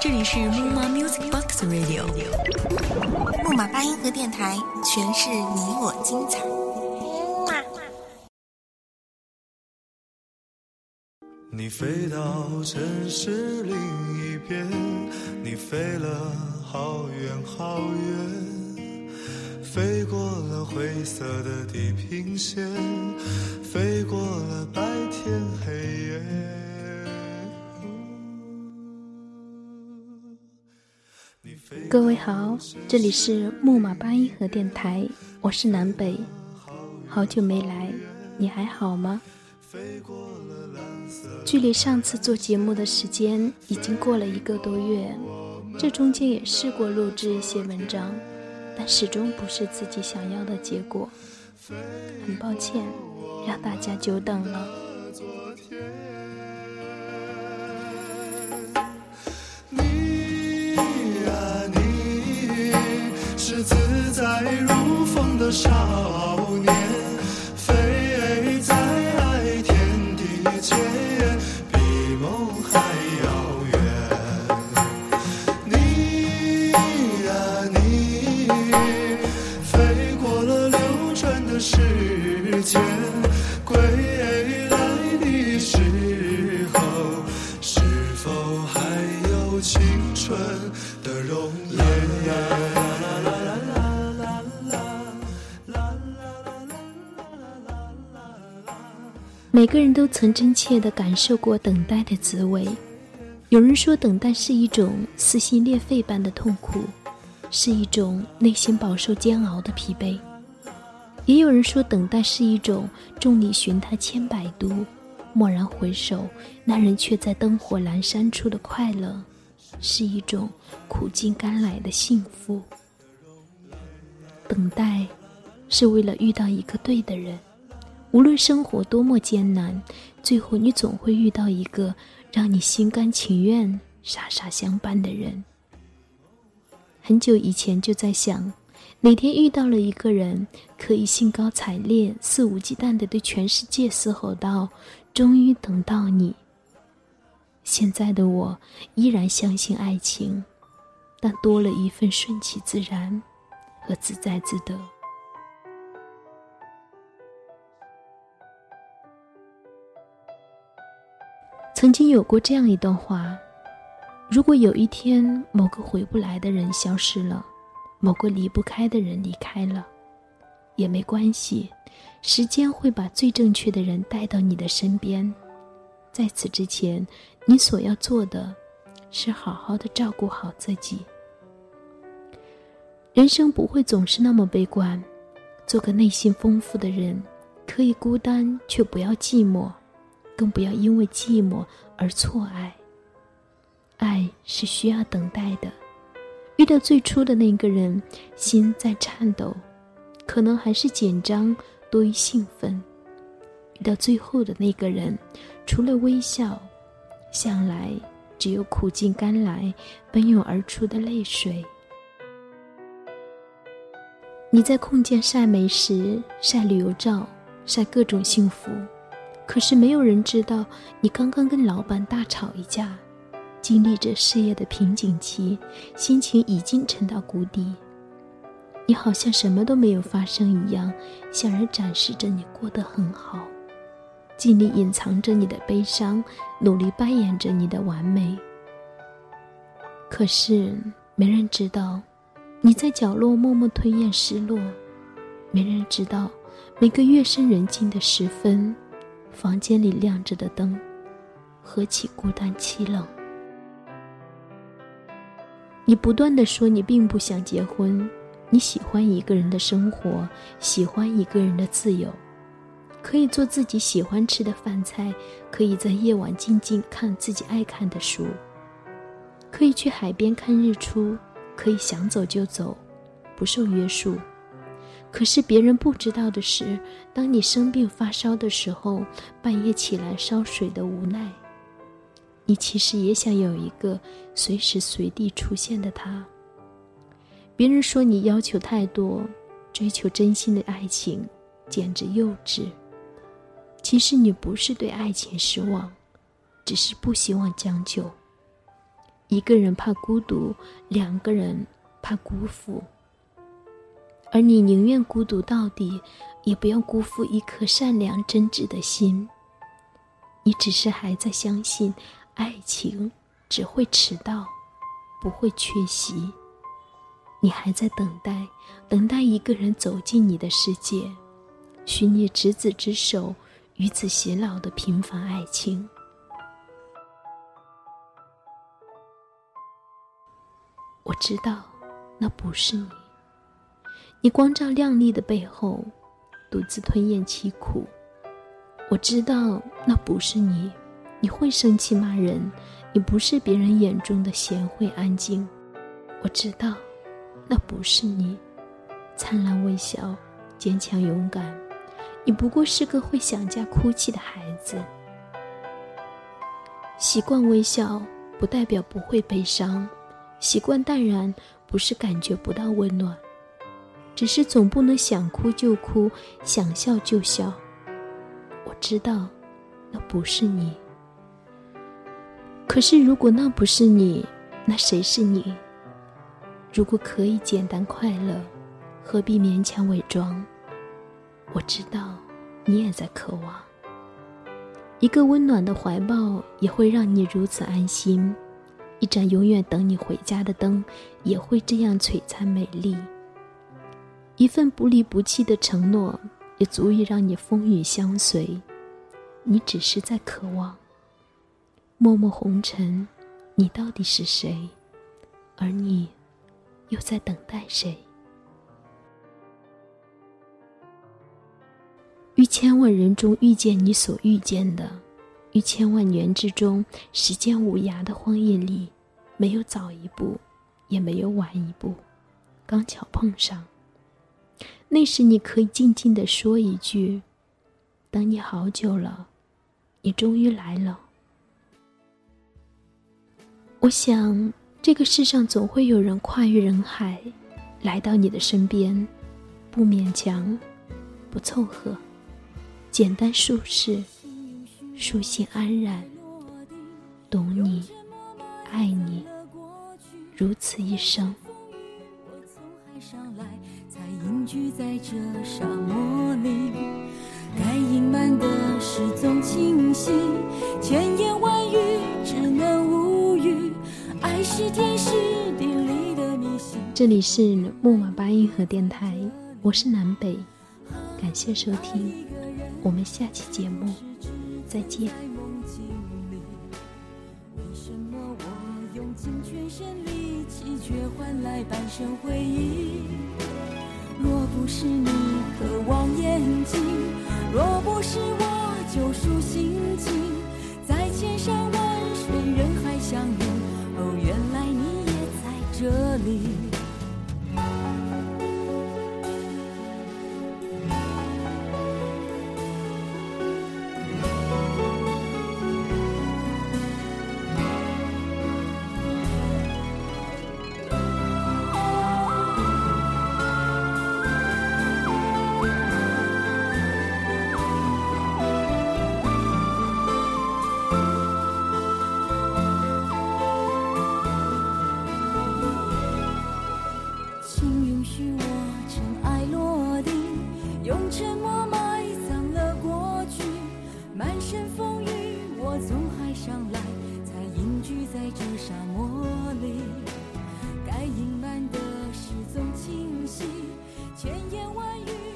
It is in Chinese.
这里是木马 Music Box Radio，木马八音盒电台，诠释你我精彩。你飞到城市另一边，你飞了好远好远，飞过了灰色的地平线，飞过了白天黑夜。各位好，这里是木马八音盒电台，我是南北，好久没来，你还好吗？距离上次做节目的时间已经过了一个多月，这中间也试过录制一些文章，但始终不是自己想要的结果，很抱歉，让大家久等了。笑。每个人都曾真切地感受过等待的滋味。有人说，等待是一种撕心裂肺般的痛苦，是一种内心饱受煎熬的疲惫；也有人说，等待是一种众里寻他千百度，蓦然回首，那人却在灯火阑珊处的快乐，是一种苦尽甘来的幸福。等待，是为了遇到一个对的人。无论生活多么艰难，最后你总会遇到一个让你心甘情愿、傻傻相伴的人。很久以前就在想，哪天遇到了一个人，可以兴高采烈、肆无忌惮地对全世界嘶吼道：“终于等到你。”现在的我依然相信爱情，但多了一份顺其自然和自在自得。曾经有过这样一段话：如果有一天某个回不来的人消失了，某个离不开的人离开了，也没关系，时间会把最正确的人带到你的身边。在此之前，你所要做的，是好好的照顾好自己。人生不会总是那么悲观，做个内心丰富的人，可以孤单，却不要寂寞。更不要因为寂寞而错爱。爱是需要等待的，遇到最初的那个人，心在颤抖，可能还是紧张多于兴奋；遇到最后的那个人，除了微笑，向来只有苦尽甘来、奔涌而出的泪水。你在空间晒美食、晒旅游照、晒各种幸福。可是没有人知道，你刚刚跟老板大吵一架，经历着事业的瓶颈期，心情已经沉到谷底。你好像什么都没有发生一样，向人展示着你过得很好，尽力隐藏着你的悲伤，努力扮演着你的完美。可是没人知道，你在角落默默吞咽失落。没人知道，每个夜深人静的时分。房间里亮着的灯，何其孤单凄冷。你不断的说你并不想结婚，你喜欢一个人的生活，喜欢一个人的自由，可以做自己喜欢吃的饭菜，可以在夜晚静静看自己爱看的书，可以去海边看日出，可以想走就走，不受约束。可是别人不知道的是，当你生病发烧的时候，半夜起来烧水的无奈。你其实也想有一个随时随地出现的他。别人说你要求太多，追求真心的爱情简直幼稚。其实你不是对爱情失望，只是不希望将就。一个人怕孤独，两个人怕辜负，而你宁愿孤独到底，也不要辜负一颗善良真挚的心。你只是还在相信，爱情只会迟到，不会缺席。你还在等待，等待一个人走进你的世界，许你执子之手，与子偕老的平凡爱情。我知道，那不是你。你光照亮丽的背后，独自吞咽凄苦。我知道，那不是你。你会生气骂人，你不是别人眼中的贤惠安静。我知道，那不是你。灿烂微笑，坚强勇敢，你不过是个会想家哭泣的孩子。习惯微笑，不代表不会悲伤。习惯淡然，不是感觉不到温暖，只是总不能想哭就哭，想笑就笑。我知道，那不是你。可是如果那不是你，那谁是你？如果可以简单快乐，何必勉强伪装？我知道，你也在渴望一个温暖的怀抱，也会让你如此安心。一盏永远等你回家的灯，也会这样璀璨美丽。一份不离不弃的承诺，也足以让你风雨相随。你只是在渴望。默默红尘，你到底是谁？而你，又在等待谁？于千万人中遇见你所遇见的。于千万年之中，时间无涯的荒野里，没有早一步，也没有晚一步，刚巧碰上。那时你可以静静的说一句：“等你好久了，你终于来了。”我想，这个世上总会有人跨越人海，来到你的身边，不勉强，不凑合，简单舒适。舒心安然，懂你，爱你，如此一生。该隐瞒的事总清晰，千言万语只能无语。爱是天时地利的迷信。这里是木马八音盒电台，我是南北，感谢收听，我们下期节目。再见在梦境里为什么我用尽全身力气却换来半生回忆若不是你渴望眼睛若不是我救赎心情。允许我尘埃落定用沉默埋葬了过去满身风雨我从海上来才隐居在这沙漠里。该隐瞒的事总清晰千言万语